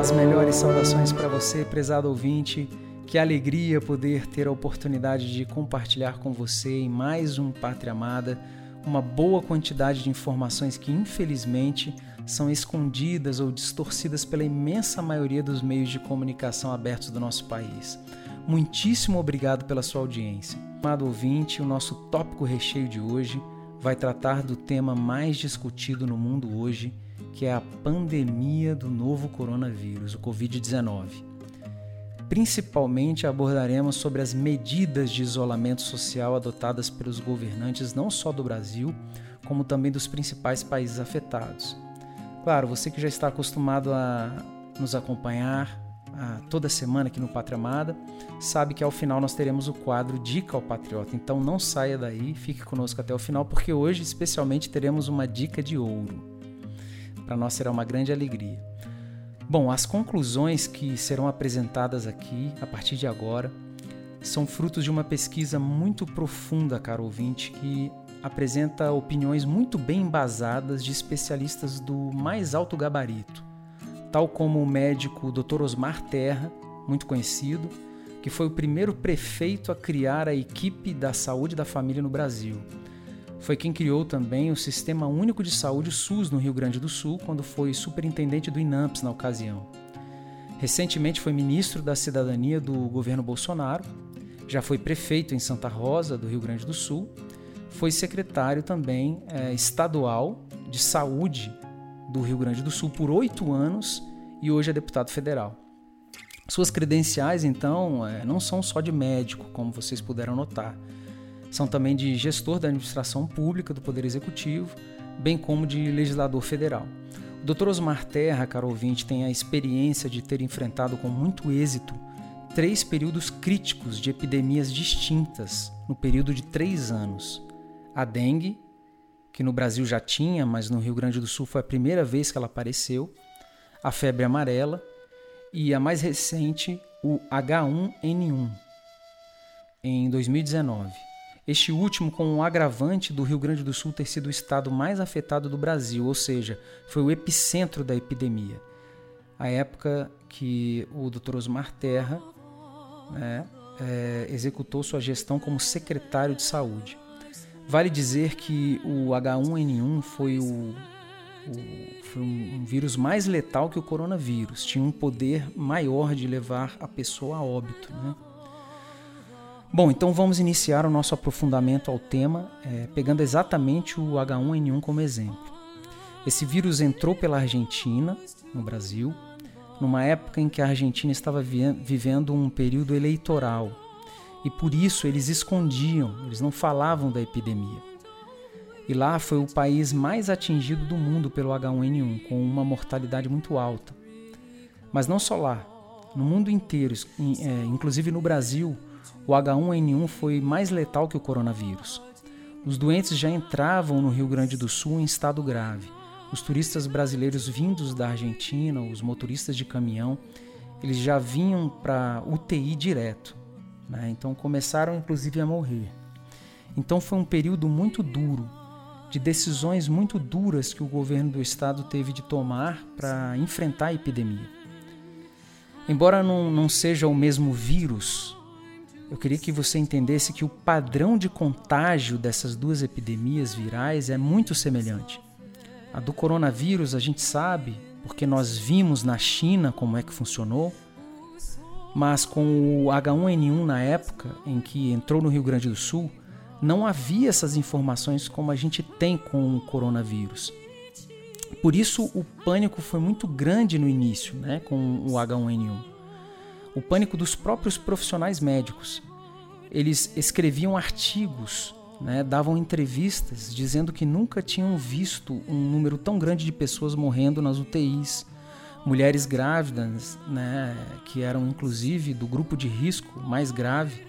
As melhores saudações para você, prezado ouvinte. Que alegria poder ter a oportunidade de compartilhar com você em mais um Pátria Amada uma boa quantidade de informações que, infelizmente, são escondidas ou distorcidas pela imensa maioria dos meios de comunicação abertos do nosso país. Muitíssimo obrigado pela sua audiência. Amado ouvinte, o nosso tópico recheio de hoje vai tratar do tema mais discutido no mundo hoje que é a pandemia do novo coronavírus, o Covid-19. Principalmente abordaremos sobre as medidas de isolamento social adotadas pelos governantes não só do Brasil, como também dos principais países afetados. Claro, você que já está acostumado a nos acompanhar toda semana aqui no Pátria Amada, sabe que ao final nós teremos o quadro Dica ao Patriota. Então não saia daí, fique conosco até o final, porque hoje especialmente teremos uma dica de ouro. Para nós será uma grande alegria. Bom, as conclusões que serão apresentadas aqui a partir de agora são frutos de uma pesquisa muito profunda, caro ouvinte, que apresenta opiniões muito bem embasadas de especialistas do mais alto gabarito, tal como o médico Dr. Osmar Terra, muito conhecido, que foi o primeiro prefeito a criar a equipe da saúde da família no Brasil foi quem criou também o Sistema Único de Saúde SUS no Rio Grande do Sul, quando foi superintendente do INAMPS na ocasião. Recentemente foi ministro da Cidadania do governo Bolsonaro, já foi prefeito em Santa Rosa, do Rio Grande do Sul, foi secretário também é, estadual de saúde do Rio Grande do Sul por oito anos e hoje é deputado federal. Suas credenciais, então, é, não são só de médico, como vocês puderam notar são também de gestor da administração pública do Poder Executivo, bem como de legislador federal. O Dr. Osmar Terra, caro ouvinte, tem a experiência de ter enfrentado com muito êxito três períodos críticos de epidemias distintas no período de três anos. A dengue, que no Brasil já tinha, mas no Rio Grande do Sul foi a primeira vez que ela apareceu, a febre amarela e a mais recente, o H1N1, em 2019. Este último com um agravante do Rio Grande do Sul ter sido o estado mais afetado do Brasil, ou seja, foi o epicentro da epidemia. A época que o Dr. Osmar Terra né, é, executou sua gestão como secretário de saúde. Vale dizer que o H1N1 foi o, o foi um, vírus mais letal que o coronavírus. Tinha um poder maior de levar a pessoa a óbito. Né? Bom, então vamos iniciar o nosso aprofundamento ao tema, é, pegando exatamente o H1N1 como exemplo. Esse vírus entrou pela Argentina, no Brasil, numa época em que a Argentina estava vi vivendo um período eleitoral e por isso eles escondiam, eles não falavam da epidemia. E lá foi o país mais atingido do mundo pelo H1N1, com uma mortalidade muito alta. Mas não só lá, no mundo inteiro, é, inclusive no Brasil, o H1N1 foi mais letal que o coronavírus. Os doentes já entravam no Rio Grande do Sul em estado grave. Os turistas brasileiros vindos da Argentina, os motoristas de caminhão, eles já vinham para UTI direto. Né? Então começaram inclusive a morrer. Então foi um período muito duro, de decisões muito duras que o governo do estado teve de tomar para enfrentar a epidemia. Embora não, não seja o mesmo vírus, eu queria que você entendesse que o padrão de contágio dessas duas epidemias virais é muito semelhante. A do coronavírus a gente sabe, porque nós vimos na China como é que funcionou, mas com o H1N1 na época em que entrou no Rio Grande do Sul, não havia essas informações como a gente tem com o coronavírus. Por isso o pânico foi muito grande no início, né, com o H1N1 o pânico dos próprios profissionais médicos. Eles escreviam artigos, né, davam entrevistas dizendo que nunca tinham visto um número tão grande de pessoas morrendo nas UTIs, mulheres grávidas, né, que eram inclusive do grupo de risco mais grave,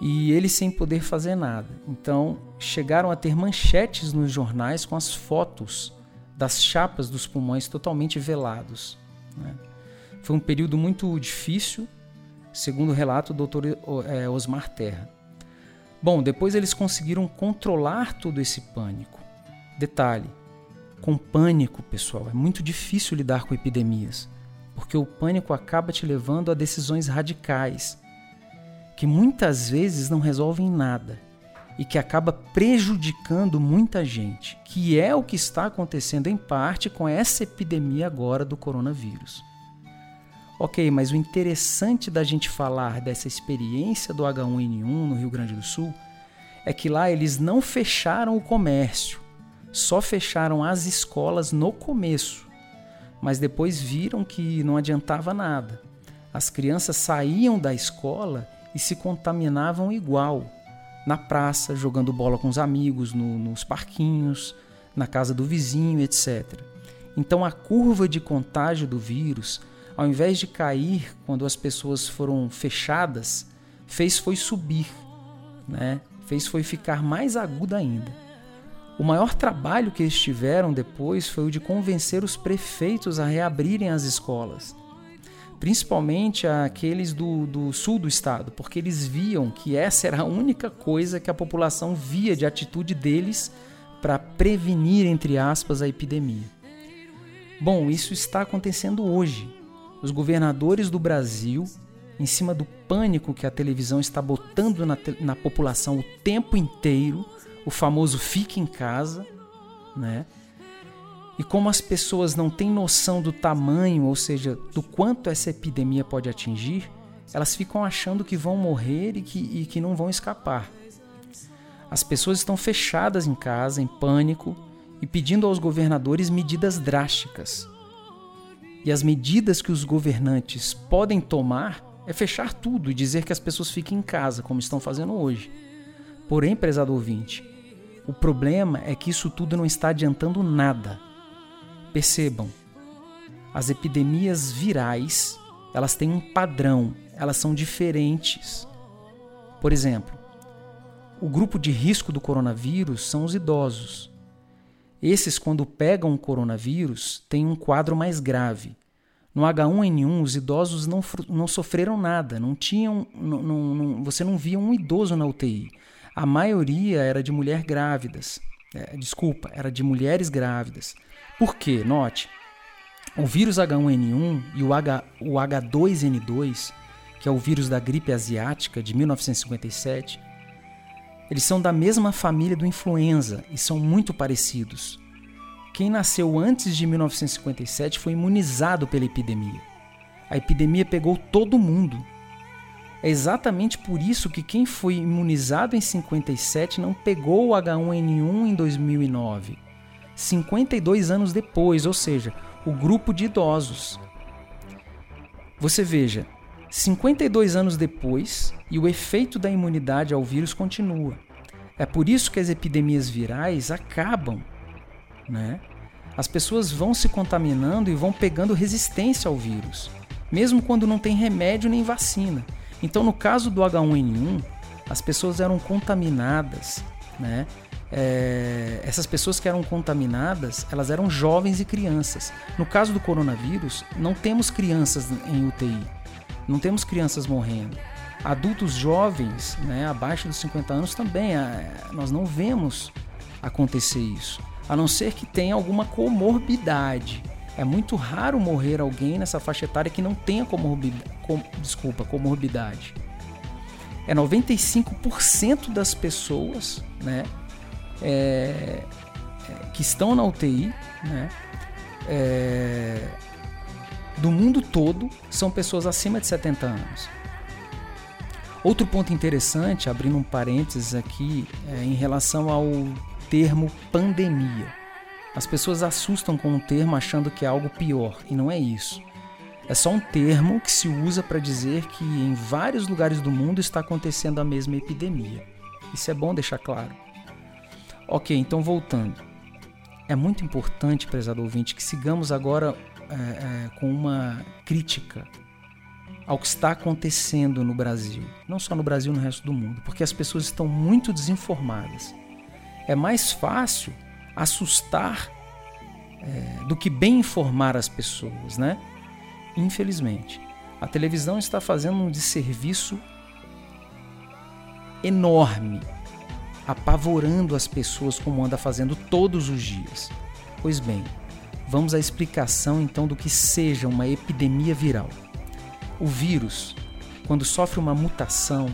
e eles sem poder fazer nada. Então chegaram a ter manchetes nos jornais com as fotos das chapas dos pulmões totalmente velados. Né? Foi um período muito difícil, segundo o relato do Dr. É, Osmar Terra. Bom, depois eles conseguiram controlar todo esse pânico. Detalhe: com pânico, pessoal, é muito difícil lidar com epidemias, porque o pânico acaba te levando a decisões radicais, que muitas vezes não resolvem nada e que acaba prejudicando muita gente, que é o que está acontecendo em parte com essa epidemia agora do coronavírus. Ok, mas o interessante da gente falar dessa experiência do H1N1 no Rio Grande do Sul é que lá eles não fecharam o comércio, só fecharam as escolas no começo, mas depois viram que não adiantava nada. As crianças saíam da escola e se contaminavam igual, na praça, jogando bola com os amigos, no, nos parquinhos, na casa do vizinho, etc. Então a curva de contágio do vírus ao invés de cair quando as pessoas foram fechadas, fez foi subir, né? fez foi ficar mais aguda ainda. O maior trabalho que eles tiveram depois foi o de convencer os prefeitos a reabrirem as escolas, principalmente aqueles do, do sul do estado, porque eles viam que essa era a única coisa que a população via de atitude deles para prevenir, entre aspas, a epidemia. Bom, isso está acontecendo hoje os governadores do Brasil, em cima do pânico que a televisão está botando na, na população o tempo inteiro, o famoso fique em casa, né? E como as pessoas não têm noção do tamanho, ou seja, do quanto essa epidemia pode atingir, elas ficam achando que vão morrer e que, e que não vão escapar. As pessoas estão fechadas em casa, em pânico, e pedindo aos governadores medidas drásticas. E as medidas que os governantes podem tomar é fechar tudo e dizer que as pessoas fiquem em casa, como estão fazendo hoje. Porém, prezado ouvinte, o problema é que isso tudo não está adiantando nada. Percebam, as epidemias virais, elas têm um padrão, elas são diferentes. Por exemplo, o grupo de risco do coronavírus são os idosos. Esses, quando pegam o coronavírus, têm um quadro mais grave. No H1N1, os idosos não, não sofreram nada, não tinham, não, não, você não via um idoso na UTI. A maioria era de mulher grávidas. É, desculpa, era de mulheres grávidas. Por quê? Note, o vírus H1N1 e o, H, o H2N2, que é o vírus da gripe asiática de 1957, eles são da mesma família do influenza e são muito parecidos. Quem nasceu antes de 1957 foi imunizado pela epidemia. A epidemia pegou todo mundo. É exatamente por isso que quem foi imunizado em 57 não pegou o H1N1 em 2009. 52 anos depois, ou seja, o grupo de idosos. Você veja, 52 anos depois e o efeito da imunidade ao vírus continua. É por isso que as epidemias virais acabam, né? As pessoas vão se contaminando e vão pegando resistência ao vírus, mesmo quando não tem remédio nem vacina. Então, no caso do H1N1, as pessoas eram contaminadas, né? É, essas pessoas que eram contaminadas, elas eram jovens e crianças. No caso do coronavírus, não temos crianças em UTI, não temos crianças morrendo. Adultos jovens, né, abaixo dos 50 anos, também é, nós não vemos acontecer isso, a não ser que tenha alguma comorbidade. É muito raro morrer alguém nessa faixa etária que não tenha comorbidade, com, desculpa, comorbidade. É 95% das pessoas, né, é, é, que estão na UTI, né, é, do mundo todo são pessoas acima de 70 anos. Outro ponto interessante, abrindo um parênteses aqui, é em relação ao termo pandemia. As pessoas assustam com o termo achando que é algo pior, e não é isso. É só um termo que se usa para dizer que em vários lugares do mundo está acontecendo a mesma epidemia. Isso é bom deixar claro. Ok, então voltando. É muito importante, prezado ouvinte, que sigamos agora é, é, com uma crítica ao que está acontecendo no Brasil. Não só no Brasil, no resto do mundo, porque as pessoas estão muito desinformadas. É mais fácil assustar é, do que bem informar as pessoas, né? Infelizmente. A televisão está fazendo um desserviço enorme apavorando as pessoas como anda fazendo todos os dias. Pois bem, vamos à explicação então do que seja uma epidemia viral. O vírus, quando sofre uma mutação,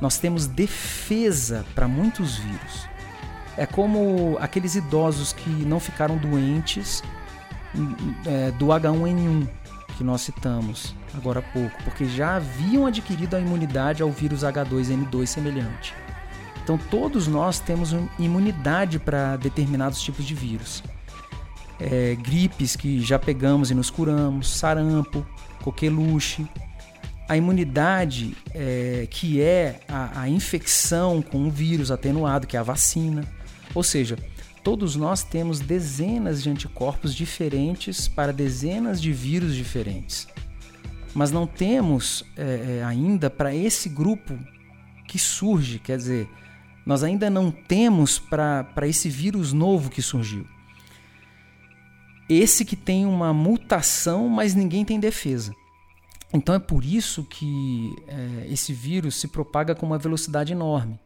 nós temos defesa para muitos vírus. É como aqueles idosos que não ficaram doentes é, do H1N1 que nós citamos agora há pouco, porque já haviam adquirido a imunidade ao vírus H2N2 semelhante. Então todos nós temos imunidade para determinados tipos de vírus. É, gripes que já pegamos e nos curamos, sarampo, coqueluche. A imunidade é, que é a, a infecção com um vírus atenuado, que é a vacina. Ou seja, todos nós temos dezenas de anticorpos diferentes para dezenas de vírus diferentes. Mas não temos é, é ainda para esse grupo que surge, quer dizer, nós ainda não temos para esse vírus novo que surgiu. Esse que tem uma mutação, mas ninguém tem defesa. Então é por isso que é, esse vírus se propaga com uma velocidade enorme.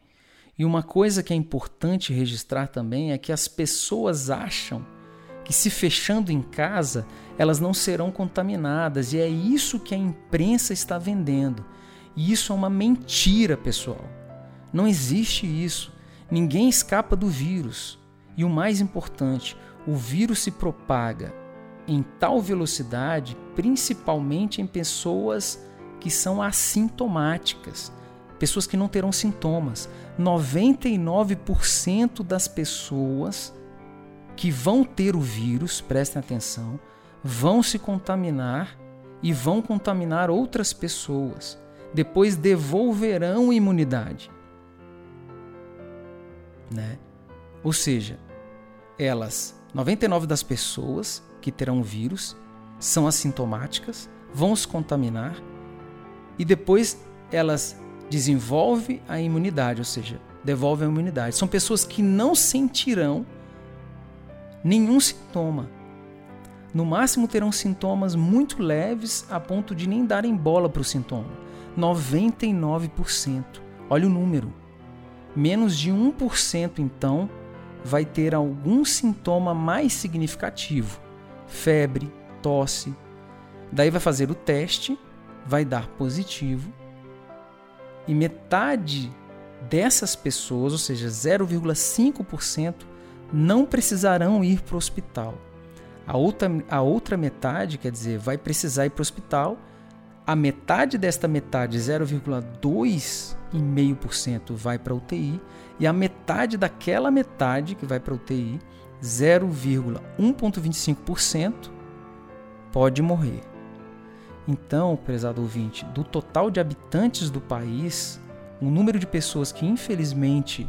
E uma coisa que é importante registrar também é que as pessoas acham que se fechando em casa elas não serão contaminadas, e é isso que a imprensa está vendendo. E isso é uma mentira, pessoal. Não existe isso. Ninguém escapa do vírus. E o mais importante, o vírus se propaga em tal velocidade, principalmente em pessoas que são assintomáticas pessoas que não terão sintomas. 99% das pessoas que vão ter o vírus, prestem atenção, vão se contaminar e vão contaminar outras pessoas. Depois devolverão imunidade. Né? Ou seja, elas, 99 das pessoas que terão o vírus, são assintomáticas, vão se contaminar e depois elas desenvolve a imunidade, ou seja, devolve a imunidade. São pessoas que não sentirão nenhum sintoma. No máximo terão sintomas muito leves a ponto de nem darem bola para o sintoma. 99%. Olha o número. Menos de 1% então vai ter algum sintoma mais significativo. Febre, tosse. Daí vai fazer o teste, vai dar positivo e metade dessas pessoas, ou seja, 0,5%, não precisarão ir para o hospital. A outra, a outra metade, quer dizer, vai precisar ir para o hospital. A metade desta metade, 0,2,5%, vai para a UTI. E a metade daquela metade que vai para a UTI, 0,1,25%, pode morrer. Então, prezado ouvinte, do total de habitantes do país, o número de pessoas que infelizmente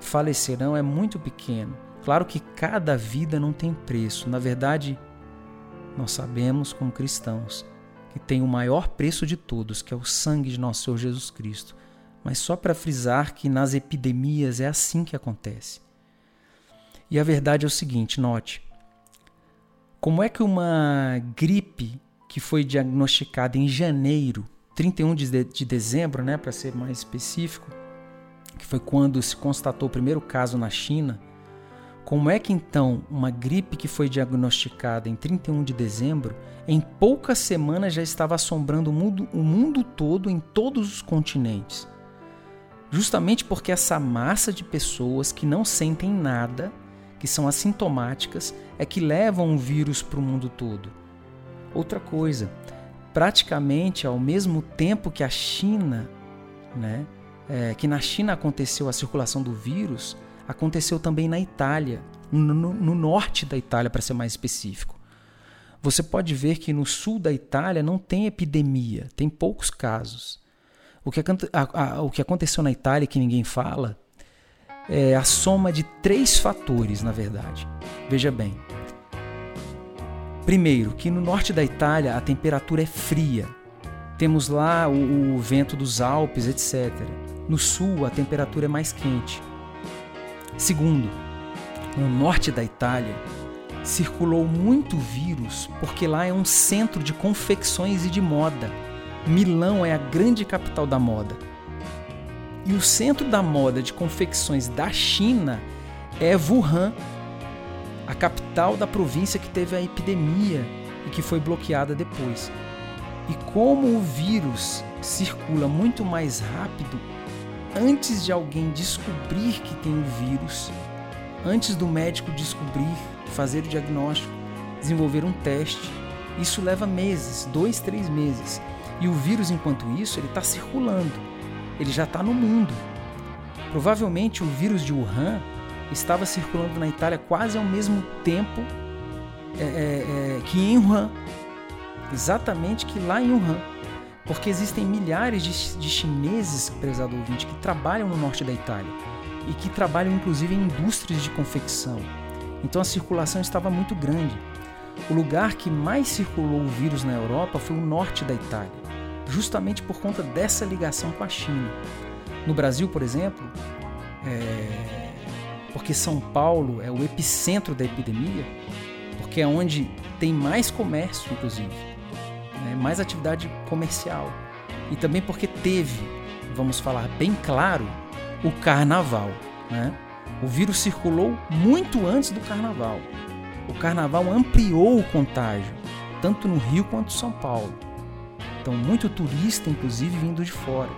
falecerão é muito pequeno. Claro que cada vida não tem preço. Na verdade, nós sabemos, como cristãos, que tem o maior preço de todos, que é o sangue de nosso Senhor Jesus Cristo. Mas só para frisar que nas epidemias é assim que acontece. E a verdade é o seguinte: note. Como é que uma gripe que foi diagnosticada em janeiro, 31 de, de dezembro, né, para ser mais específico, que foi quando se constatou o primeiro caso na China. Como é que então uma gripe que foi diagnosticada em 31 de dezembro, em poucas semanas já estava assombrando o mundo, o mundo todo em todos os continentes? Justamente porque essa massa de pessoas que não sentem nada, que são assintomáticas, é que levam o vírus para o mundo todo. Outra coisa, praticamente ao mesmo tempo que a China, né, é, que na China aconteceu a circulação do vírus, aconteceu também na Itália, no, no norte da Itália, para ser mais específico. Você pode ver que no sul da Itália não tem epidemia, tem poucos casos. O que, a, a, o que aconteceu na Itália que ninguém fala é a soma de três fatores, na verdade. Veja bem, Primeiro, que no norte da Itália a temperatura é fria. Temos lá o, o vento dos Alpes, etc. No sul a temperatura é mais quente. Segundo, no norte da Itália circulou muito vírus porque lá é um centro de confecções e de moda. Milão é a grande capital da moda. E o centro da moda de confecções da China é Wuhan, a capital da província que teve a epidemia e que foi bloqueada depois. E como o vírus circula muito mais rápido antes de alguém descobrir que tem o vírus, antes do médico descobrir, fazer o diagnóstico, desenvolver um teste, isso leva meses, dois, três meses. E o vírus, enquanto isso, ele está circulando, ele já está no mundo. Provavelmente o vírus de Wuhan estava circulando na Itália quase ao mesmo tempo é, é, é, que em Wuhan, exatamente que lá em Wuhan. Porque existem milhares de, de chineses, prezado ouvinte, que trabalham no norte da Itália e que trabalham inclusive em indústrias de confecção. Então a circulação estava muito grande. O lugar que mais circulou o vírus na Europa foi o norte da Itália, justamente por conta dessa ligação com a China. No Brasil, por exemplo, é... porque São Paulo é o epicentro da epidemia, porque é onde tem mais comércio, inclusive, né? mais atividade comercial. E também porque teve, vamos falar bem claro, o carnaval. Né? O vírus circulou muito antes do carnaval. O carnaval ampliou o contágio, tanto no Rio quanto em São Paulo. Então, muito turista, inclusive, vindo de fora.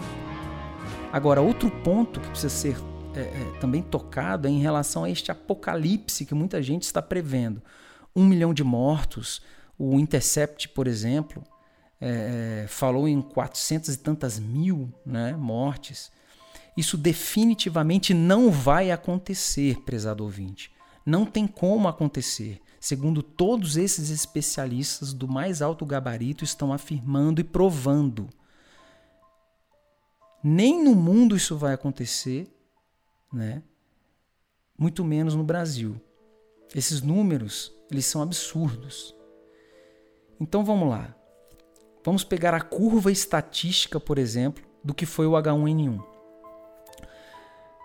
Agora, outro ponto que precisa ser é, é, também tocado é em relação a este apocalipse que muita gente está prevendo. Um milhão de mortos, o Intercept, por exemplo, é, é falou em 400 e tantas mil né, mortes. Isso definitivamente não vai acontecer, prezado ouvinte. Não tem como acontecer, segundo todos esses especialistas do mais alto gabarito estão afirmando e provando. Nem no mundo isso vai acontecer, né? Muito menos no Brasil. Esses números, eles são absurdos. Então vamos lá. Vamos pegar a curva estatística, por exemplo, do que foi o H1N1.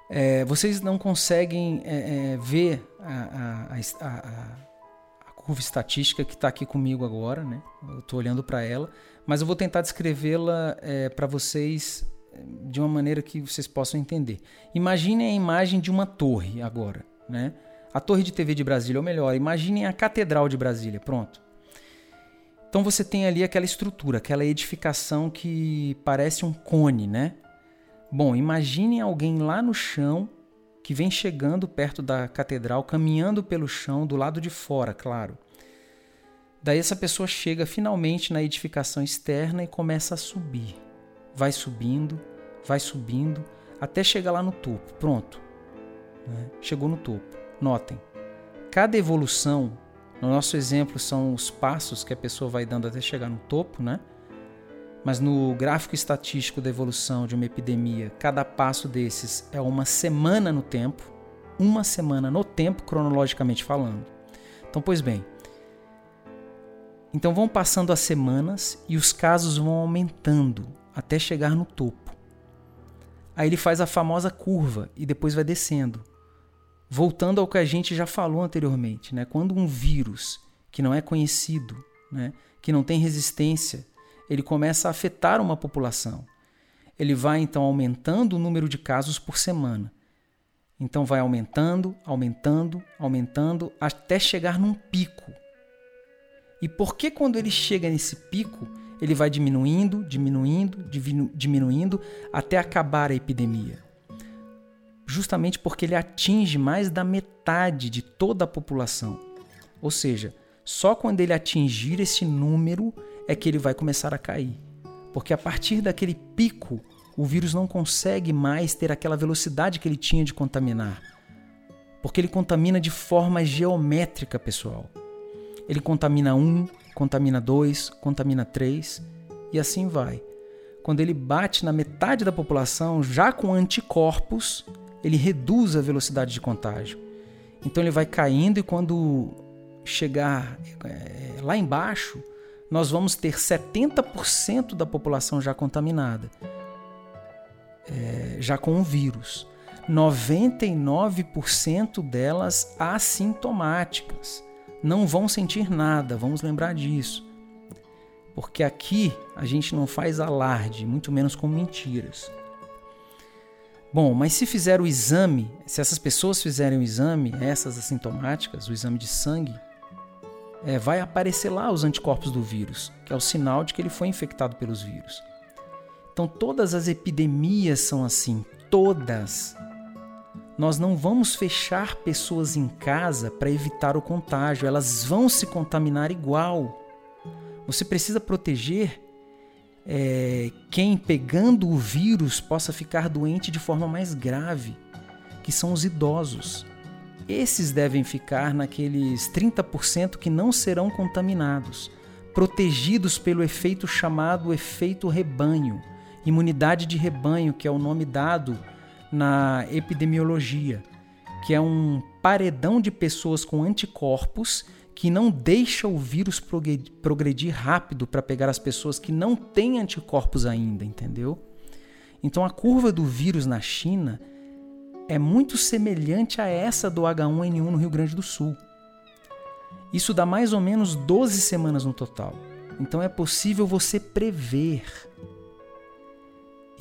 É, vocês não conseguem é, é, ver a, a, a, a, curva estatística que está aqui comigo agora, né? Eu estou olhando para ela, mas eu vou tentar descrevê-la é, para vocês de uma maneira que vocês possam entender. Imaginem a imagem de uma torre agora, né? A torre de TV de Brasília, ou melhor, imaginem a Catedral de Brasília, pronto. Então você tem ali aquela estrutura, aquela edificação que parece um cone, né? Bom, imaginem alguém lá no chão que vem chegando perto da catedral, caminhando pelo chão do lado de fora, claro. Daí essa pessoa chega finalmente na edificação externa e começa a subir. Vai subindo, vai subindo, até chegar lá no topo. Pronto. Né? Chegou no topo. Notem, cada evolução, no nosso exemplo, são os passos que a pessoa vai dando até chegar no topo, né? Mas no gráfico estatístico da evolução de uma epidemia, cada passo desses é uma semana no tempo, uma semana no tempo, cronologicamente falando. Então, pois bem, então vão passando as semanas e os casos vão aumentando até chegar no topo. Aí ele faz a famosa curva e depois vai descendo. Voltando ao que a gente já falou anteriormente, né? quando um vírus que não é conhecido, né? que não tem resistência, ele começa a afetar uma população. Ele vai então aumentando o número de casos por semana. Então vai aumentando, aumentando, aumentando até chegar num pico. E por que quando ele chega nesse pico, ele vai diminuindo, diminuindo, diminuindo até acabar a epidemia? Justamente porque ele atinge mais da metade de toda a população. Ou seja, só quando ele atingir esse número é que ele vai começar a cair. Porque a partir daquele pico, o vírus não consegue mais ter aquela velocidade que ele tinha de contaminar. Porque ele contamina de forma geométrica, pessoal. Ele contamina um, contamina dois, contamina três e assim vai. Quando ele bate na metade da população, já com anticorpos, ele reduz a velocidade de contágio. Então ele vai caindo e quando chegar é, lá embaixo, nós vamos ter 70% da população já contaminada, é, já com o vírus. 99% delas assintomáticas. Não vão sentir nada, vamos lembrar disso. Porque aqui a gente não faz alarde, muito menos com mentiras. Bom, mas se fizer o exame, se essas pessoas fizerem o exame, essas assintomáticas, o exame de sangue, é, vai aparecer lá os anticorpos do vírus, que é o sinal de que ele foi infectado pelos vírus. Então todas as epidemias são assim, todas. Nós não vamos fechar pessoas em casa para evitar o contágio, elas vão se contaminar igual. Você precisa proteger é, quem pegando o vírus possa ficar doente de forma mais grave, que são os idosos. Esses devem ficar naqueles 30% que não serão contaminados, protegidos pelo efeito chamado efeito rebanho, imunidade de rebanho, que é o nome dado na epidemiologia, que é um paredão de pessoas com anticorpos que não deixa o vírus progredir rápido para pegar as pessoas que não têm anticorpos ainda, entendeu? Então a curva do vírus na China é muito semelhante a essa do H1N1 no Rio Grande do Sul. Isso dá mais ou menos 12 semanas no total. Então é possível você prever.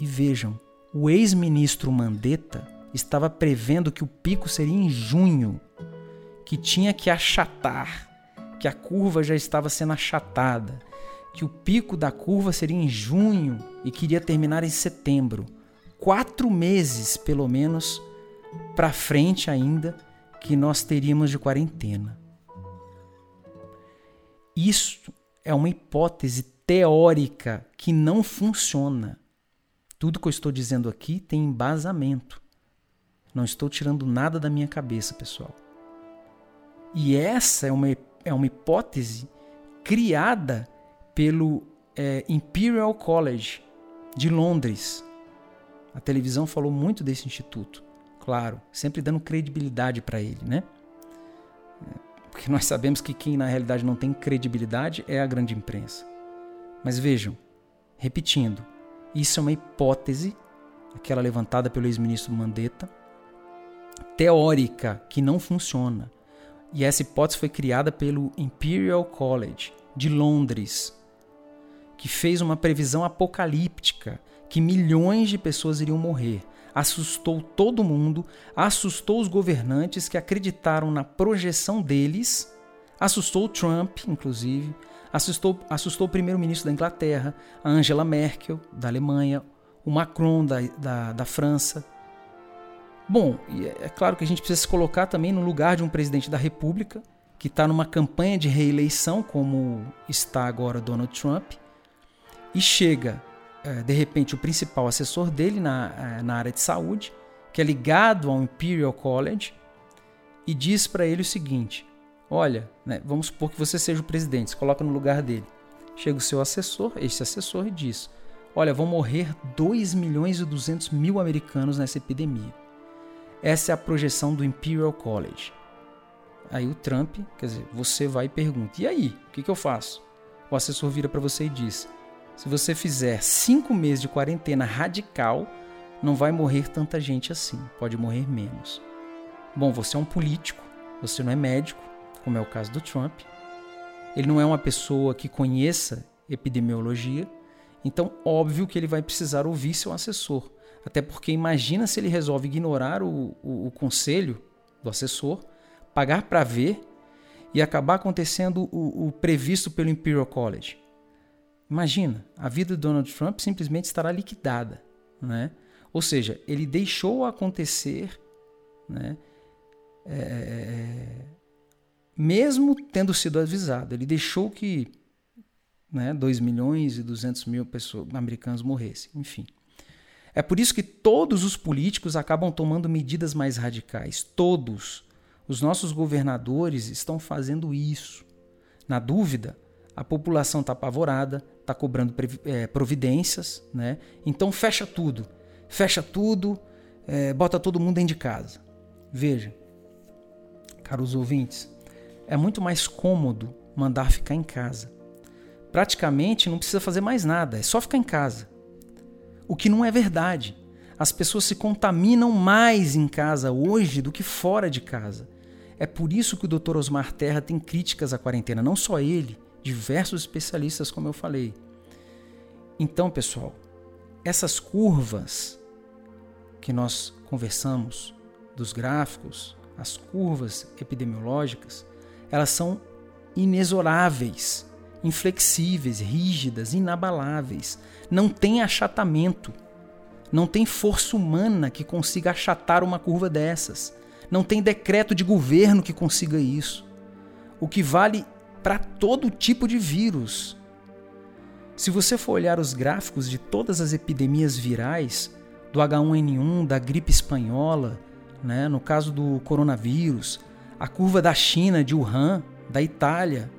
E vejam, o ex-ministro Mandetta estava prevendo que o pico seria em junho que tinha que achatar, que a curva já estava sendo achatada, que o pico da curva seria em junho e queria terminar em setembro. Quatro meses, pelo menos, para frente ainda, que nós teríamos de quarentena. Isso é uma hipótese teórica que não funciona. Tudo que eu estou dizendo aqui tem embasamento. Não estou tirando nada da minha cabeça, pessoal. E essa é uma, é uma hipótese criada pelo é, Imperial College de Londres. A televisão falou muito desse instituto, claro, sempre dando credibilidade para ele, né? Porque nós sabemos que quem na realidade não tem credibilidade é a grande imprensa. Mas vejam, repetindo, isso é uma hipótese, aquela levantada pelo ex-ministro Mandetta, teórica, que não funciona. E essa hipótese foi criada pelo Imperial College de Londres, que fez uma previsão apocalíptica que milhões de pessoas iriam morrer. Assustou todo mundo, assustou os governantes que acreditaram na projeção deles, assustou Trump, inclusive, assustou, assustou o primeiro-ministro da Inglaterra, a Angela Merkel, da Alemanha, o Macron, da, da, da França, Bom, é, é claro que a gente precisa se colocar também no lugar de um presidente da República que está numa campanha de reeleição, como está agora Donald Trump, e chega, é, de repente, o principal assessor dele na, é, na área de saúde, que é ligado ao Imperial College, e diz para ele o seguinte: Olha, né, vamos supor que você seja o presidente, se coloca no lugar dele. Chega o seu assessor, esse assessor, e diz: Olha, vão morrer 2 milhões e 200 mil americanos nessa epidemia. Essa é a projeção do Imperial College. Aí o Trump, quer dizer, você vai e pergunta: e aí, o que, que eu faço? O assessor vira para você e diz: se você fizer cinco meses de quarentena radical, não vai morrer tanta gente assim, pode morrer menos. Bom, você é um político, você não é médico, como é o caso do Trump. Ele não é uma pessoa que conheça epidemiologia, então óbvio que ele vai precisar ouvir seu assessor. Até porque imagina se ele resolve ignorar o, o, o conselho do assessor, pagar para ver e acabar acontecendo o, o previsto pelo Imperial College. Imagina, a vida de Donald Trump simplesmente estará liquidada, né? Ou seja, ele deixou acontecer, né? É, é, é mesmo tendo sido avisado, ele deixou que né, 2 milhões e 200 mil pessoas, americanos morressem, enfim. É por isso que todos os políticos acabam tomando medidas mais radicais. Todos. Os nossos governadores estão fazendo isso. Na dúvida, a população está apavorada, está cobrando é, providências, né? Então fecha tudo. Fecha tudo, é, bota todo mundo dentro de casa. Veja, caros ouvintes, é muito mais cômodo mandar ficar em casa. Praticamente não precisa fazer mais nada, é só ficar em casa o que não é verdade. As pessoas se contaminam mais em casa hoje do que fora de casa. É por isso que o Dr. Osmar Terra tem críticas à quarentena, não só ele, diversos especialistas, como eu falei. Então, pessoal, essas curvas que nós conversamos dos gráficos, as curvas epidemiológicas, elas são inexoráveis, inflexíveis, rígidas, inabaláveis. Não tem achatamento. Não tem força humana que consiga achatar uma curva dessas. Não tem decreto de governo que consiga isso. O que vale para todo tipo de vírus. Se você for olhar os gráficos de todas as epidemias virais, do H1N1, da gripe espanhola, né, no caso do coronavírus, a curva da China, de Wuhan, da Itália,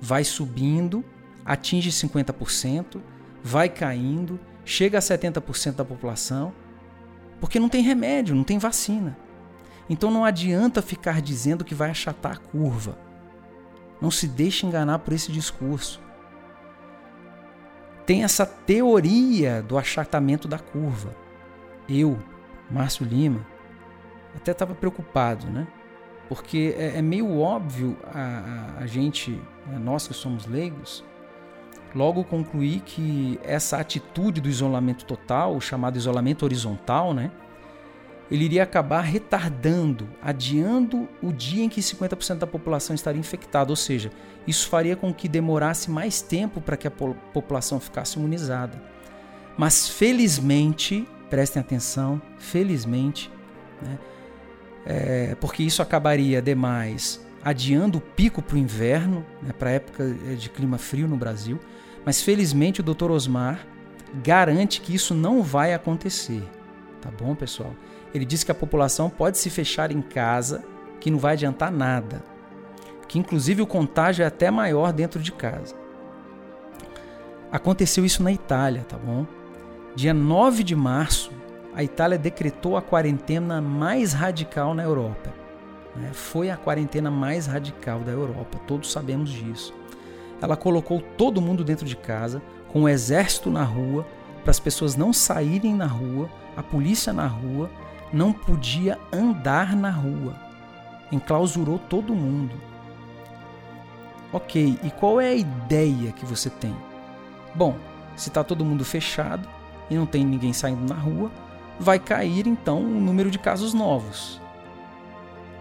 vai subindo, atinge 50%, vai caindo, chega a 70% da população, porque não tem remédio, não tem vacina. Então não adianta ficar dizendo que vai achatar a curva. Não se deixe enganar por esse discurso. Tem essa teoria do achatamento da curva. Eu, Márcio Lima, até estava preocupado, né? Porque é, é meio óbvio a, a, a gente, né, nós que somos leigos, logo concluir que essa atitude do isolamento total, o chamado isolamento horizontal, né? ele iria acabar retardando, adiando o dia em que 50% da população estaria infectada, ou seja, isso faria com que demorasse mais tempo para que a população ficasse imunizada. Mas felizmente, prestem atenção, felizmente, né, é, porque isso acabaria demais adiando o pico para o inverno, né, para a época de clima frio no Brasil, mas felizmente o Dr. Osmar garante que isso não vai acontecer. Tá bom, pessoal? Ele diz que a população pode se fechar em casa, que não vai adiantar nada. Que inclusive o contágio é até maior dentro de casa. Aconteceu isso na Itália, tá bom? Dia 9 de março, a Itália decretou a quarentena mais radical na Europa. Né? Foi a quarentena mais radical da Europa, todos sabemos disso. Ela colocou todo mundo dentro de casa, com o exército na rua, para as pessoas não saírem na rua, a polícia na rua não podia andar na rua. Enclausurou todo mundo. Ok, e qual é a ideia que você tem? Bom, se está todo mundo fechado e não tem ninguém saindo na rua, vai cair então o número de casos novos.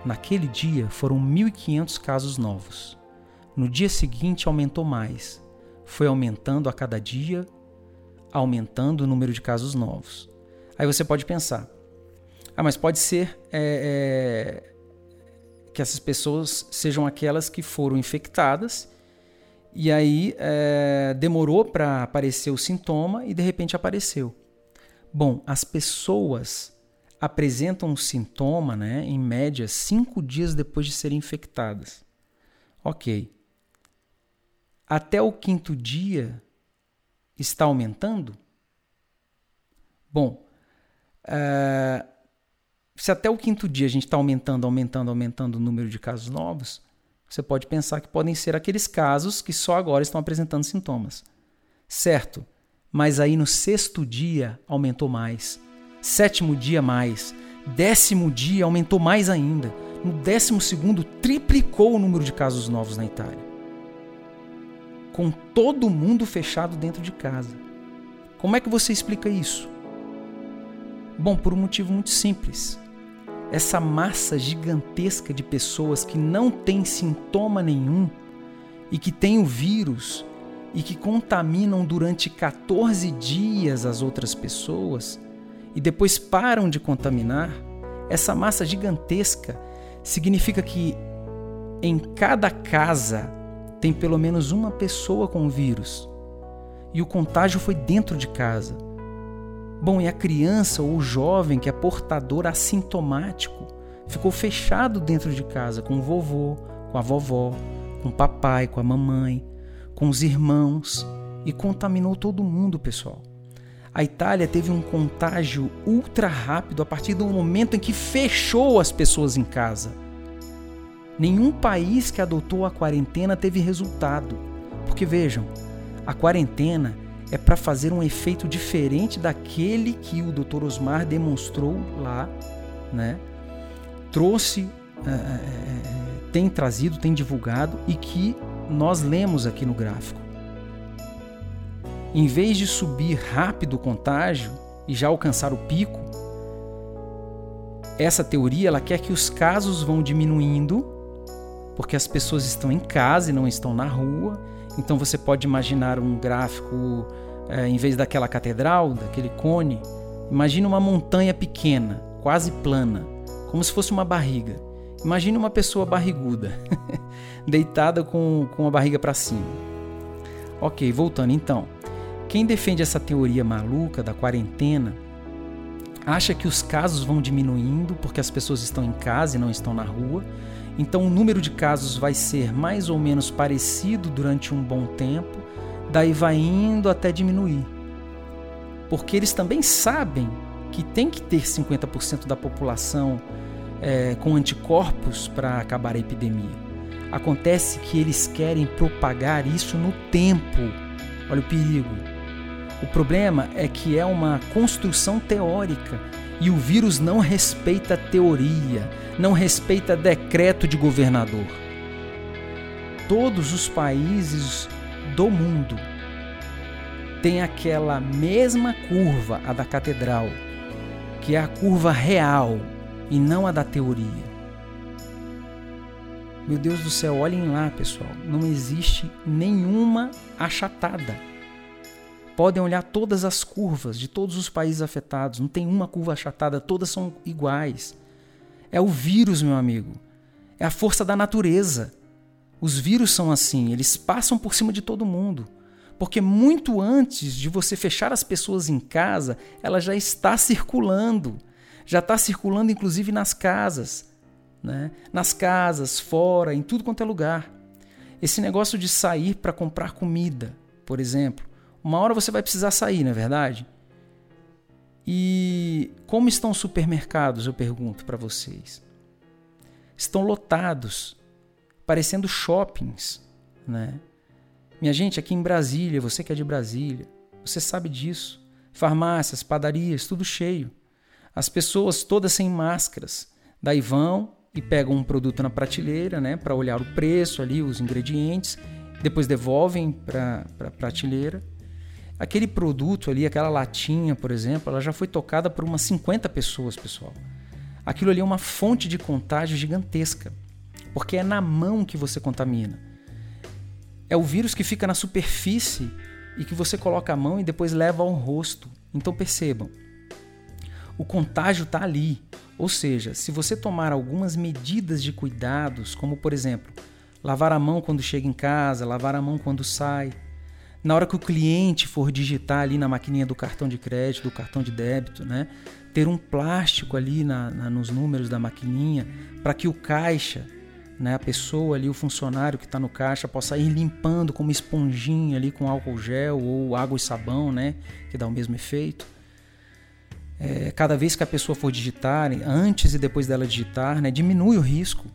Naquele dia foram 1.500 casos novos. No dia seguinte aumentou mais. Foi aumentando a cada dia, aumentando o número de casos novos. Aí você pode pensar: ah, mas pode ser é, é, que essas pessoas sejam aquelas que foram infectadas e aí é, demorou para aparecer o sintoma e de repente apareceu. Bom, as pessoas apresentam um sintoma, né, em média, cinco dias depois de serem infectadas. Ok. Até o quinto dia está aumentando? Bom, uh, se até o quinto dia a gente está aumentando, aumentando, aumentando o número de casos novos, você pode pensar que podem ser aqueles casos que só agora estão apresentando sintomas. Certo, mas aí no sexto dia aumentou mais, sétimo dia mais, décimo dia aumentou mais ainda, no décimo segundo triplicou o número de casos novos na Itália. Com todo mundo fechado dentro de casa. Como é que você explica isso? Bom, por um motivo muito simples essa massa gigantesca de pessoas que não tem sintoma nenhum e que tem o vírus e que contaminam durante 14 dias as outras pessoas e depois param de contaminar, essa massa gigantesca significa que em cada casa tem pelo menos uma pessoa com o vírus e o contágio foi dentro de casa. Bom, e a criança ou o jovem que é portador assintomático ficou fechado dentro de casa com o vovô, com a vovó, com o papai, com a mamãe, com os irmãos e contaminou todo mundo, pessoal. A Itália teve um contágio ultra rápido a partir do momento em que fechou as pessoas em casa. Nenhum país que adotou a quarentena teve resultado. Porque vejam, a quarentena é para fazer um efeito diferente daquele que o Dr. Osmar demonstrou lá, né? Trouxe, é, é, tem trazido, tem divulgado e que nós lemos aqui no gráfico. Em vez de subir rápido o contágio e já alcançar o pico, essa teoria ela quer que os casos vão diminuindo, porque as pessoas estão em casa e não estão na rua. Então você pode imaginar um gráfico, é, em vez daquela catedral, daquele cone, imagine uma montanha pequena, quase plana, como se fosse uma barriga. Imagine uma pessoa barriguda, deitada com, com a barriga para cima. Ok, voltando então. Quem defende essa teoria maluca da quarentena acha que os casos vão diminuindo porque as pessoas estão em casa e não estão na rua. Então o número de casos vai ser mais ou menos parecido durante um bom tempo, daí vai indo até diminuir. Porque eles também sabem que tem que ter 50% da população é, com anticorpos para acabar a epidemia. Acontece que eles querem propagar isso no tempo. Olha o perigo. O problema é que é uma construção teórica e o vírus não respeita teoria, não respeita decreto de governador. Todos os países do mundo têm aquela mesma curva, a da catedral, que é a curva real e não a da teoria. Meu Deus do céu, olhem lá, pessoal, não existe nenhuma achatada podem olhar todas as curvas de todos os países afetados, não tem uma curva achatada, todas são iguais. É o vírus, meu amigo. É a força da natureza. Os vírus são assim, eles passam por cima de todo mundo. Porque muito antes de você fechar as pessoas em casa, ela já está circulando. Já está circulando, inclusive, nas casas. Né? Nas casas, fora, em tudo quanto é lugar. Esse negócio de sair para comprar comida, por exemplo, uma hora você vai precisar sair, não é verdade? E como estão os supermercados, eu pergunto para vocês? Estão lotados, parecendo shoppings, né? Minha gente, aqui em Brasília, você que é de Brasília, você sabe disso. Farmácias, padarias, tudo cheio. As pessoas todas sem máscaras. Daí vão e pegam um produto na prateleira, né, para olhar o preço ali, os ingredientes, depois devolvem para a prateleira Aquele produto ali, aquela latinha, por exemplo, ela já foi tocada por umas 50 pessoas, pessoal. Aquilo ali é uma fonte de contágio gigantesca, porque é na mão que você contamina. É o vírus que fica na superfície e que você coloca a mão e depois leva ao rosto. Então percebam, o contágio está ali. Ou seja, se você tomar algumas medidas de cuidados, como por exemplo, lavar a mão quando chega em casa, lavar a mão quando sai, na hora que o cliente for digitar ali na maquininha do cartão de crédito, do cartão de débito, né? Ter um plástico ali na, na nos números da maquininha para que o caixa, né? A pessoa ali, o funcionário que está no caixa possa ir limpando com uma esponjinha ali com álcool gel ou água e sabão, né? Que dá o mesmo efeito. É, cada vez que a pessoa for digitar, antes e depois dela digitar, né? Diminui o risco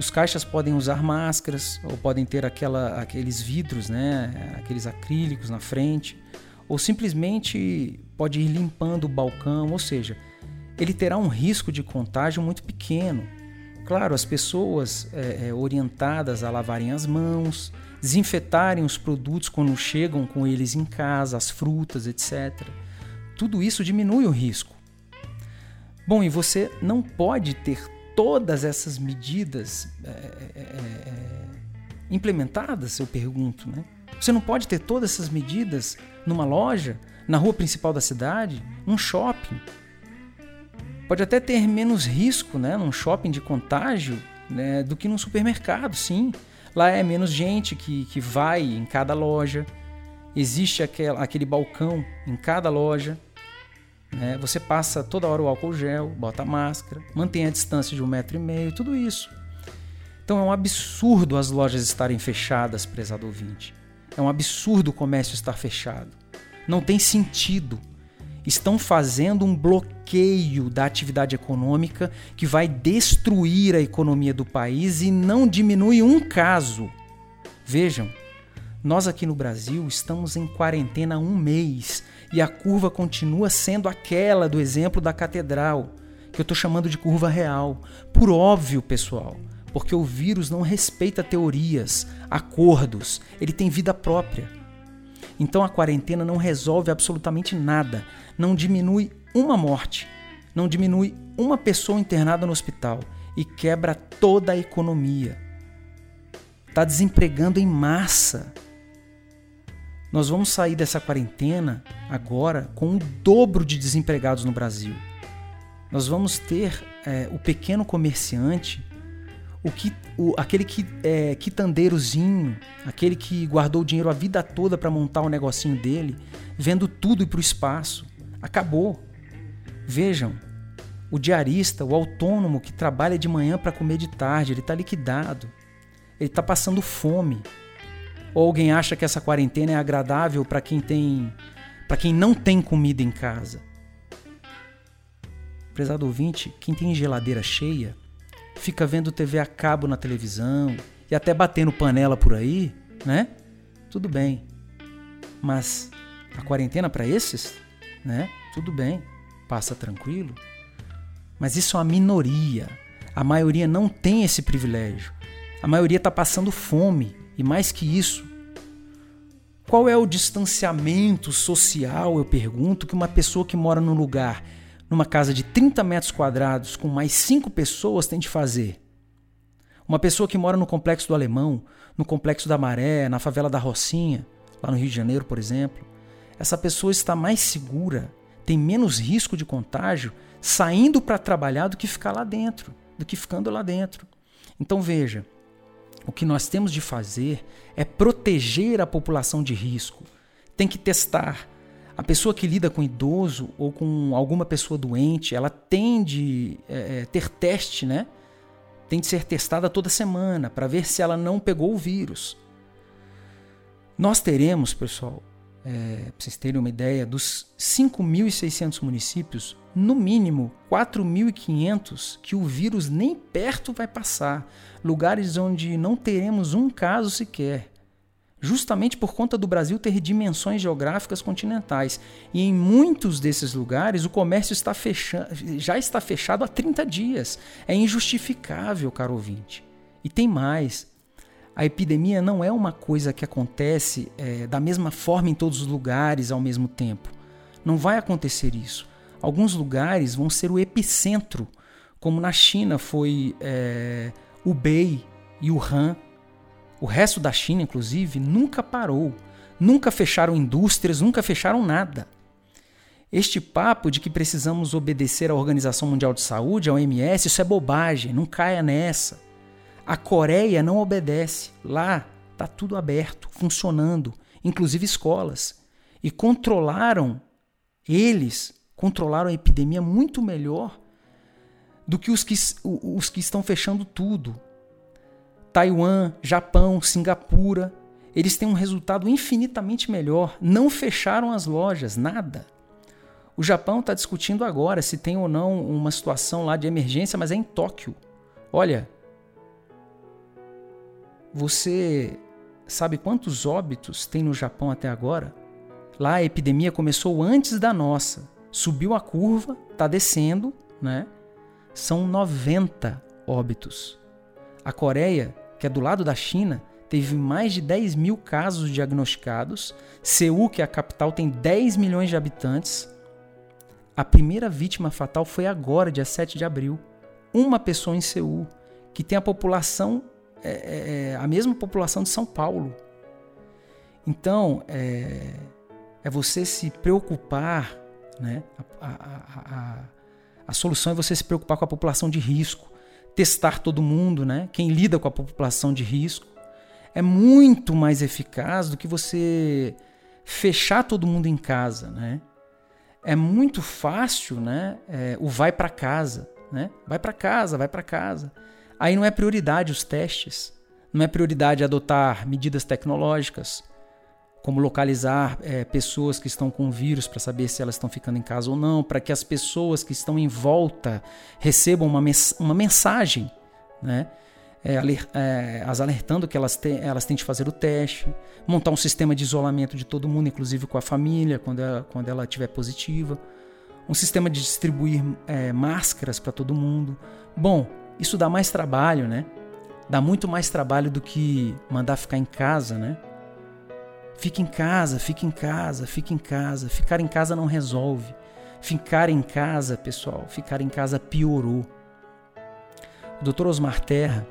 os caixas podem usar máscaras ou podem ter aquela, aqueles vidros, né, aqueles acrílicos na frente, ou simplesmente pode ir limpando o balcão, ou seja, ele terá um risco de contágio muito pequeno. Claro, as pessoas é, é, orientadas a lavarem as mãos, desinfetarem os produtos quando chegam com eles em casa, as frutas, etc. Tudo isso diminui o risco. Bom, e você não pode ter todas essas medidas é, é, implementadas, eu pergunto, né? Você não pode ter todas essas medidas numa loja, na rua principal da cidade, num shopping. Pode até ter menos risco, né, num shopping de contágio, né, do que num supermercado, sim. Lá é menos gente que, que vai em cada loja. Existe aquele, aquele balcão em cada loja. Né? Você passa toda hora o álcool gel, bota máscara, mantém a distância de um metro e meio, tudo isso. Então é um absurdo as lojas estarem fechadas, prezado ouvinte. É um absurdo o comércio estar fechado. Não tem sentido. Estão fazendo um bloqueio da atividade econômica que vai destruir a economia do país e não diminui um caso. Vejam, nós aqui no Brasil estamos em quarentena um mês e a curva continua sendo aquela do exemplo da catedral, que eu estou chamando de curva real. Por óbvio, pessoal, porque o vírus não respeita teorias, acordos, ele tem vida própria. Então a quarentena não resolve absolutamente nada, não diminui uma morte, não diminui uma pessoa internada no hospital e quebra toda a economia. Está desempregando em massa. Nós vamos sair dessa quarentena agora com o dobro de desempregados no Brasil. Nós vamos ter é, o pequeno comerciante, o, que, o aquele que é, quitandeirozinho, aquele que guardou dinheiro a vida toda para montar o negocinho dele, vendo tudo ir para o espaço. Acabou. Vejam, o diarista, o autônomo que trabalha de manhã para comer de tarde, ele está liquidado. Ele está passando fome. Ou alguém acha que essa quarentena é agradável para quem tem, para quem não tem comida em casa? Prezado ouvinte, quem tem geladeira cheia fica vendo TV a cabo na televisão e até batendo panela por aí, né? Tudo bem. Mas a quarentena para esses, né? Tudo bem, passa tranquilo. Mas isso é uma minoria. A maioria não tem esse privilégio. A maioria está passando fome. E mais que isso, qual é o distanciamento social, eu pergunto, que uma pessoa que mora num lugar, numa casa de 30 metros quadrados, com mais cinco pessoas, tem de fazer? Uma pessoa que mora no Complexo do Alemão, no Complexo da Maré, na favela da Rocinha, lá no Rio de Janeiro, por exemplo, essa pessoa está mais segura, tem menos risco de contágio saindo para trabalhar do que ficar lá dentro, do que ficando lá dentro. Então veja, o que nós temos de fazer é proteger a população de risco. Tem que testar. A pessoa que lida com idoso ou com alguma pessoa doente, ela tem de é, é ter teste, né? Tem de ser testada toda semana para ver se ela não pegou o vírus. Nós teremos, pessoal, é, para vocês terem uma ideia, dos 5.600 municípios, no mínimo 4.500 que o vírus nem perto vai passar. Lugares onde não teremos um caso sequer. Justamente por conta do Brasil ter dimensões geográficas continentais. E em muitos desses lugares o comércio está fechando, já está fechado há 30 dias. É injustificável, caro ouvinte. E tem mais a epidemia não é uma coisa que acontece é, da mesma forma em todos os lugares ao mesmo tempo. Não vai acontecer isso. Alguns lugares vão ser o epicentro, como na China foi é, Hubei e Wuhan. O resto da China, inclusive, nunca parou. Nunca fecharam indústrias, nunca fecharam nada. Este papo de que precisamos obedecer à Organização Mundial de Saúde, à OMS, isso é bobagem, não caia nessa. A Coreia não obedece. Lá está tudo aberto, funcionando, inclusive escolas. E controlaram, eles controlaram a epidemia muito melhor do que os que, os que estão fechando tudo. Taiwan, Japão, Singapura, eles têm um resultado infinitamente melhor. Não fecharam as lojas, nada. O Japão está discutindo agora se tem ou não uma situação lá de emergência, mas é em Tóquio. Olha, você sabe quantos óbitos tem no Japão até agora? Lá a epidemia começou antes da nossa. Subiu a curva, está descendo, né? São 90 óbitos. A Coreia, que é do lado da China, teve mais de 10 mil casos diagnosticados. Seul, que é a capital, tem 10 milhões de habitantes. A primeira vítima fatal foi agora, dia 7 de abril. Uma pessoa em Seul, que tem a população é, é, é, a mesma população de São Paulo. Então, é, é você se preocupar, né? A, a, a, a, solução é você se preocupar com a população de risco, testar todo mundo, né? Quem lida com a população de risco é muito mais eficaz do que você fechar todo mundo em casa, né? É muito fácil, né? É, o vai para casa, né? Vai para casa, vai para casa. Aí não é prioridade os testes, não é prioridade adotar medidas tecnológicas, como localizar é, pessoas que estão com vírus para saber se elas estão ficando em casa ou não, para que as pessoas que estão em volta recebam uma, mens uma mensagem, né? É, é, as alertando que elas, te elas têm de fazer o teste, montar um sistema de isolamento de todo mundo, inclusive com a família, quando ela, quando ela estiver positiva, um sistema de distribuir é, máscaras para todo mundo. Bom, isso dá mais trabalho, né? Dá muito mais trabalho do que mandar ficar em casa, né? Fique em casa, fique em casa, fique em casa. Ficar em casa não resolve. Ficar em casa, pessoal, ficar em casa piorou. O Dr. Osmar Terra,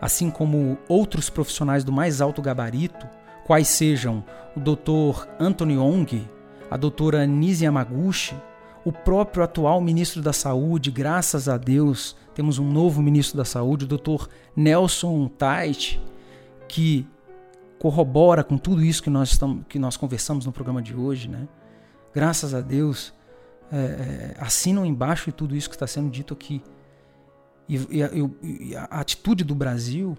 assim como outros profissionais do mais alto gabarito, quais sejam o Dr. Anthony Ong, a doutora Nise Yamaguchi, o próprio atual ministro da Saúde, graças a Deus, temos um novo ministro da Saúde, o Dr. Nelson Tait, que corrobora com tudo isso que nós, estamos, que nós conversamos no programa de hoje. Né? Graças a Deus, é, é, assinam embaixo de tudo isso que está sendo dito aqui. E, e, e a, a atitude do Brasil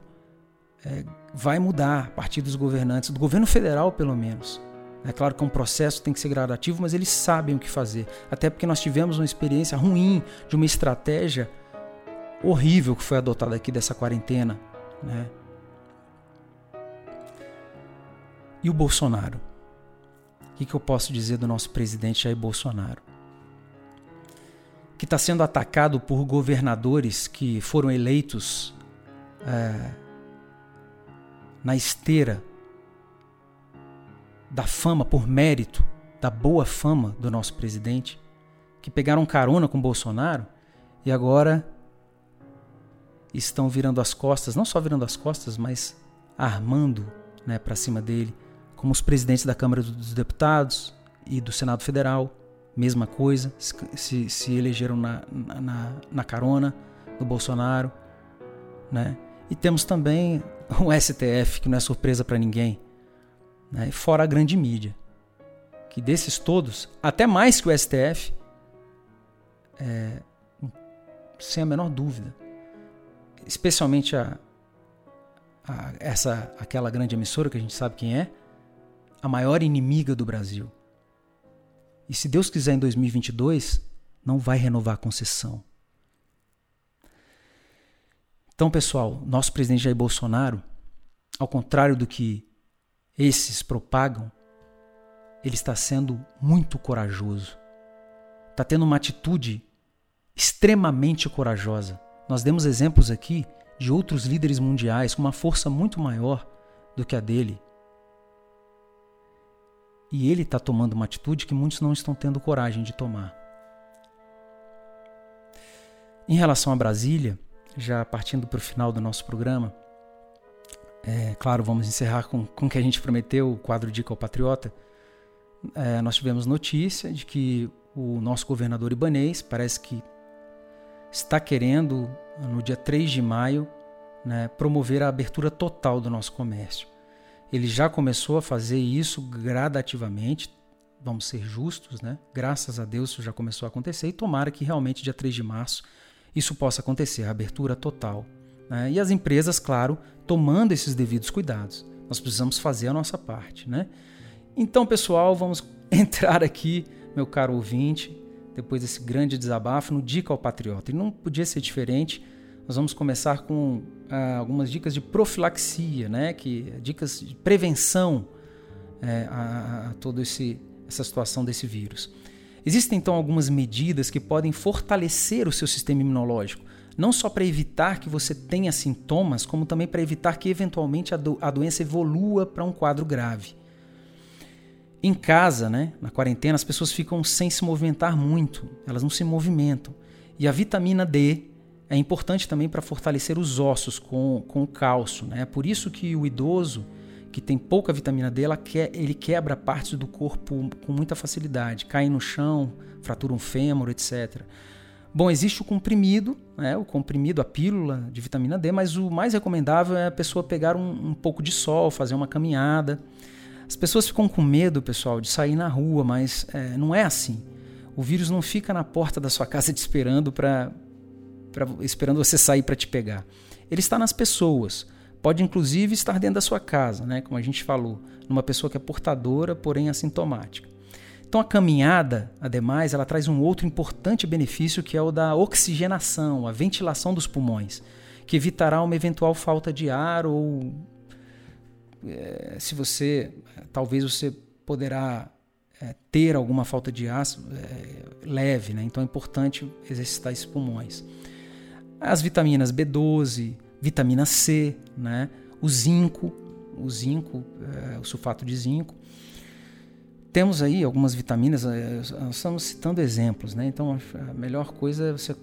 é, vai mudar a partir dos governantes, do governo federal pelo menos. É claro que é um processo tem que ser gradativo, mas eles sabem o que fazer. Até porque nós tivemos uma experiência ruim de uma estratégia horrível que foi adotada aqui dessa quarentena. Né? E o Bolsonaro? O que, que eu posso dizer do nosso presidente Jair Bolsonaro? Que está sendo atacado por governadores que foram eleitos é, na esteira da fama, por mérito da boa fama do nosso presidente, que pegaram carona com Bolsonaro e agora estão virando as costas, não só virando as costas, mas armando né, para cima dele, como os presidentes da Câmara dos Deputados e do Senado Federal, mesma coisa, se, se elegeram na, na, na carona do Bolsonaro. Né? E temos também o STF, que não é surpresa para ninguém, né? fora a grande mídia. Que desses todos, até mais que o STF, é, sem a menor dúvida, especialmente a, a, essa aquela grande emissora que a gente sabe quem é, a maior inimiga do Brasil. E se Deus quiser em 2022, não vai renovar a concessão. Então, pessoal, nosso presidente Jair Bolsonaro, ao contrário do que esses propagam, ele está sendo muito corajoso. Está tendo uma atitude extremamente corajosa. Nós demos exemplos aqui de outros líderes mundiais com uma força muito maior do que a dele. E ele está tomando uma atitude que muitos não estão tendo coragem de tomar. Em relação a Brasília, já partindo para o final do nosso programa, é, claro, vamos encerrar com, com o que a gente prometeu, o quadro Dica ao Patriota. É, nós tivemos notícia de que o nosso governador Ibanês parece que está querendo, no dia 3 de maio, né, promover a abertura total do nosso comércio. Ele já começou a fazer isso gradativamente, vamos ser justos, né? Graças a Deus isso já começou a acontecer e tomara que realmente dia 3 de março isso possa acontecer, a abertura total. Né? E as empresas, claro, tomando esses devidos cuidados. Nós precisamos fazer a nossa parte, né? Então, pessoal, vamos entrar aqui, meu caro ouvinte, depois desse grande desabafo, no Dica ao Patriota. E não podia ser diferente. Nós vamos começar com ah, algumas dicas de profilaxia, né? Que dicas de prevenção é, a, a toda essa situação desse vírus. Existem então algumas medidas que podem fortalecer o seu sistema imunológico não só para evitar que você tenha sintomas, como também para evitar que eventualmente a, do, a doença evolua para um quadro grave. Em casa, né, na quarentena, as pessoas ficam sem se movimentar muito, elas não se movimentam. E a vitamina D é importante também para fortalecer os ossos com, com o cálcio. Né? É por isso que o idoso que tem pouca vitamina D, que, ele quebra partes do corpo com muita facilidade, cai no chão, fratura um fêmur, etc. Bom, existe o comprimido, né, o comprimido, a pílula de vitamina D, mas o mais recomendável é a pessoa pegar um, um pouco de sol, fazer uma caminhada. As pessoas ficam com medo, pessoal, de sair na rua, mas é, não é assim. O vírus não fica na porta da sua casa te esperando para esperando você sair para te pegar. Ele está nas pessoas. Pode inclusive estar dentro da sua casa, né, como a gente falou, numa pessoa que é portadora, porém assintomática. Então a caminhada, ademais, ela traz um outro importante benefício que é o da oxigenação, a ventilação dos pulmões, que evitará uma eventual falta de ar ou é, se você talvez você poderá é, ter alguma falta de ar é, leve, né? então é importante exercitar esses pulmões. As vitaminas B12, vitamina C, né? o zinco, o zinco, o sulfato de zinco, temos aí algumas vitaminas, eh, estamos citando exemplos, né? Então a melhor coisa é você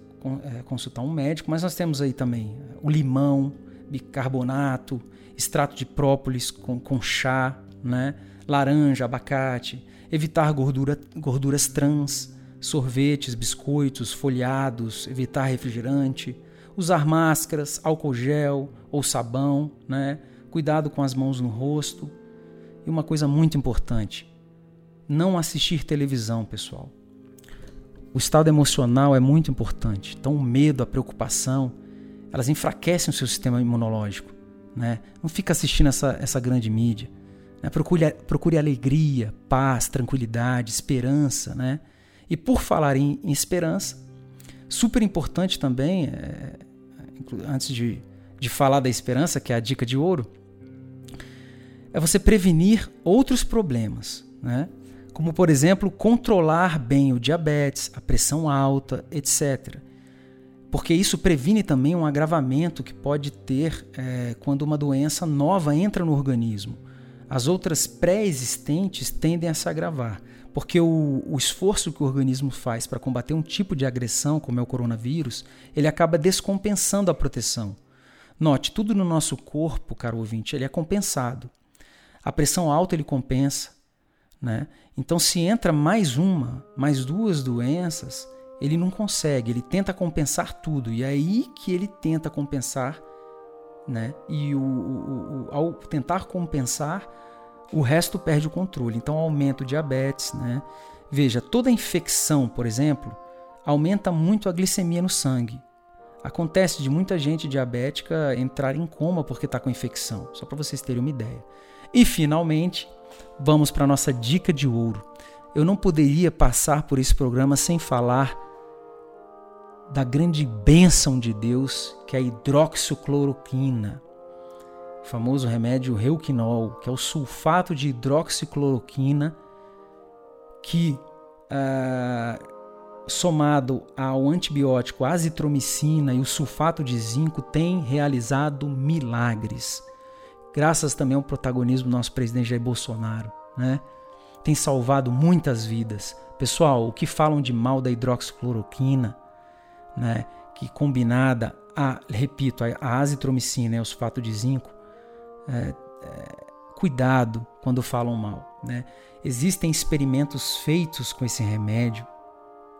é, consultar um médico, mas nós temos aí também o limão, bicarbonato, extrato de própolis com, com chá, né? laranja, abacate, evitar gordura, gorduras trans, sorvetes, biscoitos, folhados, evitar refrigerante, usar máscaras, álcool gel ou sabão, né? cuidado com as mãos no rosto. E uma coisa muito importante, não assistir televisão, pessoal. O estado emocional é muito importante. Então, o medo, a preocupação, elas enfraquecem o seu sistema imunológico. Né? Não fica assistindo essa, essa grande mídia. Né? Procure, procure alegria, paz, tranquilidade, esperança. Né? E por falar em, em esperança, super importante também, é, antes de, de falar da esperança, que é a dica de ouro, é você prevenir outros problemas. Né? Como por exemplo controlar bem o diabetes, a pressão alta, etc. Porque isso previne também um agravamento que pode ter é, quando uma doença nova entra no organismo. As outras pré-existentes tendem a se agravar, porque o, o esforço que o organismo faz para combater um tipo de agressão, como é o coronavírus, ele acaba descompensando a proteção. Note, tudo no nosso corpo, caro ouvinte, ele é compensado. A pressão alta ele compensa, né? Então, se entra mais uma, mais duas doenças, ele não consegue, ele tenta compensar tudo. E é aí que ele tenta compensar, né? e o, o, o, ao tentar compensar, o resto perde o controle. Então, aumenta o diabetes. Né? Veja, toda infecção, por exemplo, aumenta muito a glicemia no sangue. Acontece de muita gente diabética entrar em coma porque está com infecção, só para vocês terem uma ideia. E finalmente, vamos para a nossa dica de ouro. Eu não poderia passar por esse programa sem falar da grande bênção de Deus, que é a hidroxicloroquina, o famoso remédio Reuquinol, que é o sulfato de hidroxicloroquina, que uh, somado ao antibiótico azitromicina e o sulfato de zinco tem realizado milagres graças também ao protagonismo do nosso presidente Jair Bolsonaro, né? Tem salvado muitas vidas. Pessoal, o que falam de mal da hidroxicloroquina, né? Que combinada a, repito, a azitromicina e o sulfato de zinco, é, é, cuidado quando falam mal, né? Existem experimentos feitos com esse remédio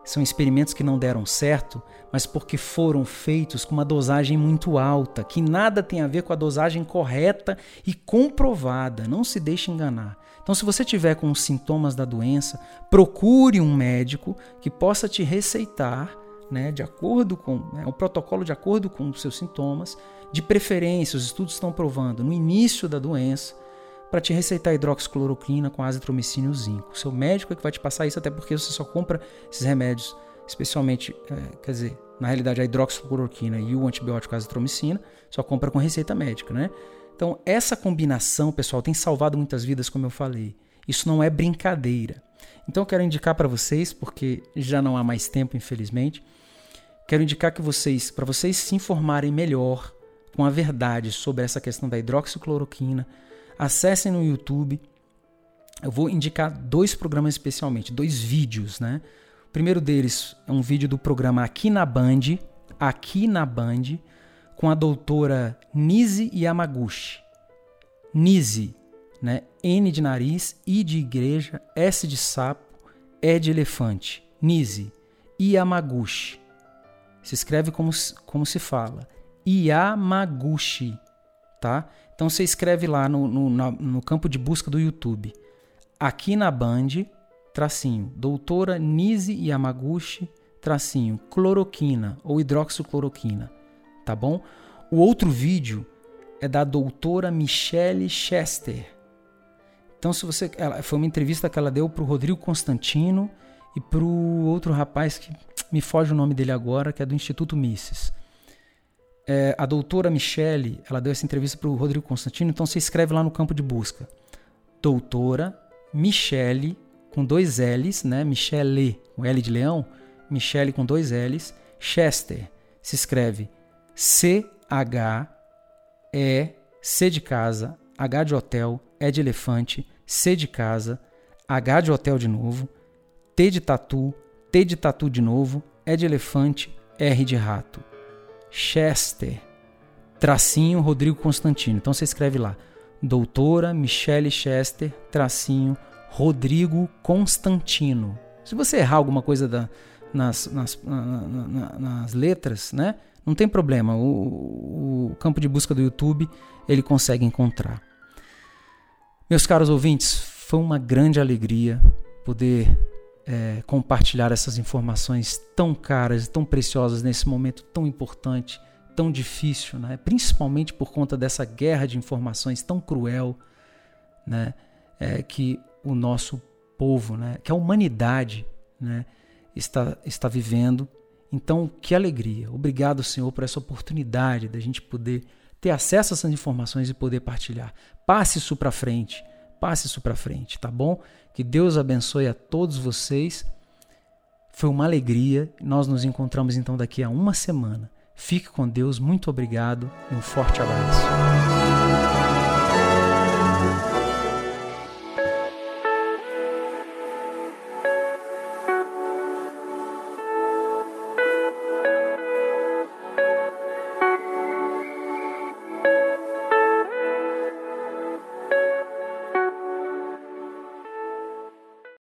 são experimentos que não deram certo, mas porque foram feitos com uma dosagem muito alta, que nada tem a ver com a dosagem correta e comprovada. Não se deixe enganar. Então, se você tiver com os sintomas da doença, procure um médico que possa te receitar, né, de acordo com né, o protocolo de acordo com os seus sintomas. De preferência, os estudos estão provando no início da doença para te receitar hidroxicloroquina com azitromicina e o zinco. Seu médico é que vai te passar isso, até porque você só compra esses remédios, especialmente, é, quer dizer, na realidade a hidroxicloroquina e o antibiótico azitromicina, só compra com receita médica, né? Então, essa combinação, pessoal, tem salvado muitas vidas, como eu falei. Isso não é brincadeira. Então, eu quero indicar para vocês, porque já não há mais tempo, infelizmente, quero indicar que vocês, para vocês se informarem melhor com a verdade sobre essa questão da hidroxicloroquina, Acessem no YouTube. Eu vou indicar dois programas especialmente, dois vídeos, né? O primeiro deles é um vídeo do programa Aqui na Band, Aqui na Band, com a doutora Nise Yamaguchi. Nise, né? N de nariz, I de igreja, S de sapo, E de elefante. Nise Yamaguchi. Se escreve como, como se fala. Yamaguchi, tá? Então você escreve lá no, no, no campo de busca do YouTube, aqui na Band, tracinho, doutora Nise Yamaguchi, tracinho, cloroquina ou hidroxicloroquina, tá bom? O outro vídeo é da doutora Michelle Chester. Então, se você. Ela, foi uma entrevista que ela deu para o Rodrigo Constantino e para o outro rapaz que me foge o nome dele agora, que é do Instituto Mises é, a doutora Michele, ela deu essa entrevista para o Rodrigo Constantino, então você escreve lá no campo de busca. Doutora Michele, com dois L's, né? Michele, o L de leão, Michele com dois L's, Chester, se escreve C-H-E, C de casa, H de hotel, E de elefante, C de casa, H de hotel de novo, T de tatu, T de tatu de novo, E de elefante, R de rato. Chester, tracinho Rodrigo Constantino. Então você escreve lá, doutora Michelle Chester, tracinho Rodrigo Constantino. Se você errar alguma coisa da, nas, nas, na, na, nas letras, né? Não tem problema. O, o campo de busca do YouTube ele consegue encontrar. Meus caros ouvintes, foi uma grande alegria poder é, compartilhar essas informações tão caras, tão preciosas nesse momento tão importante, tão difícil, né? principalmente por conta dessa guerra de informações tão cruel né? É, que o nosso povo, né? que a humanidade né? está, está vivendo. Então, que alegria. Obrigado, Senhor, por essa oportunidade da gente poder ter acesso a essas informações e poder partilhar. Passe isso para frente. Passe isso para frente, tá bom? Que Deus abençoe a todos vocês. Foi uma alegria. Nós nos encontramos então daqui a uma semana. Fique com Deus, muito obrigado e um forte abraço.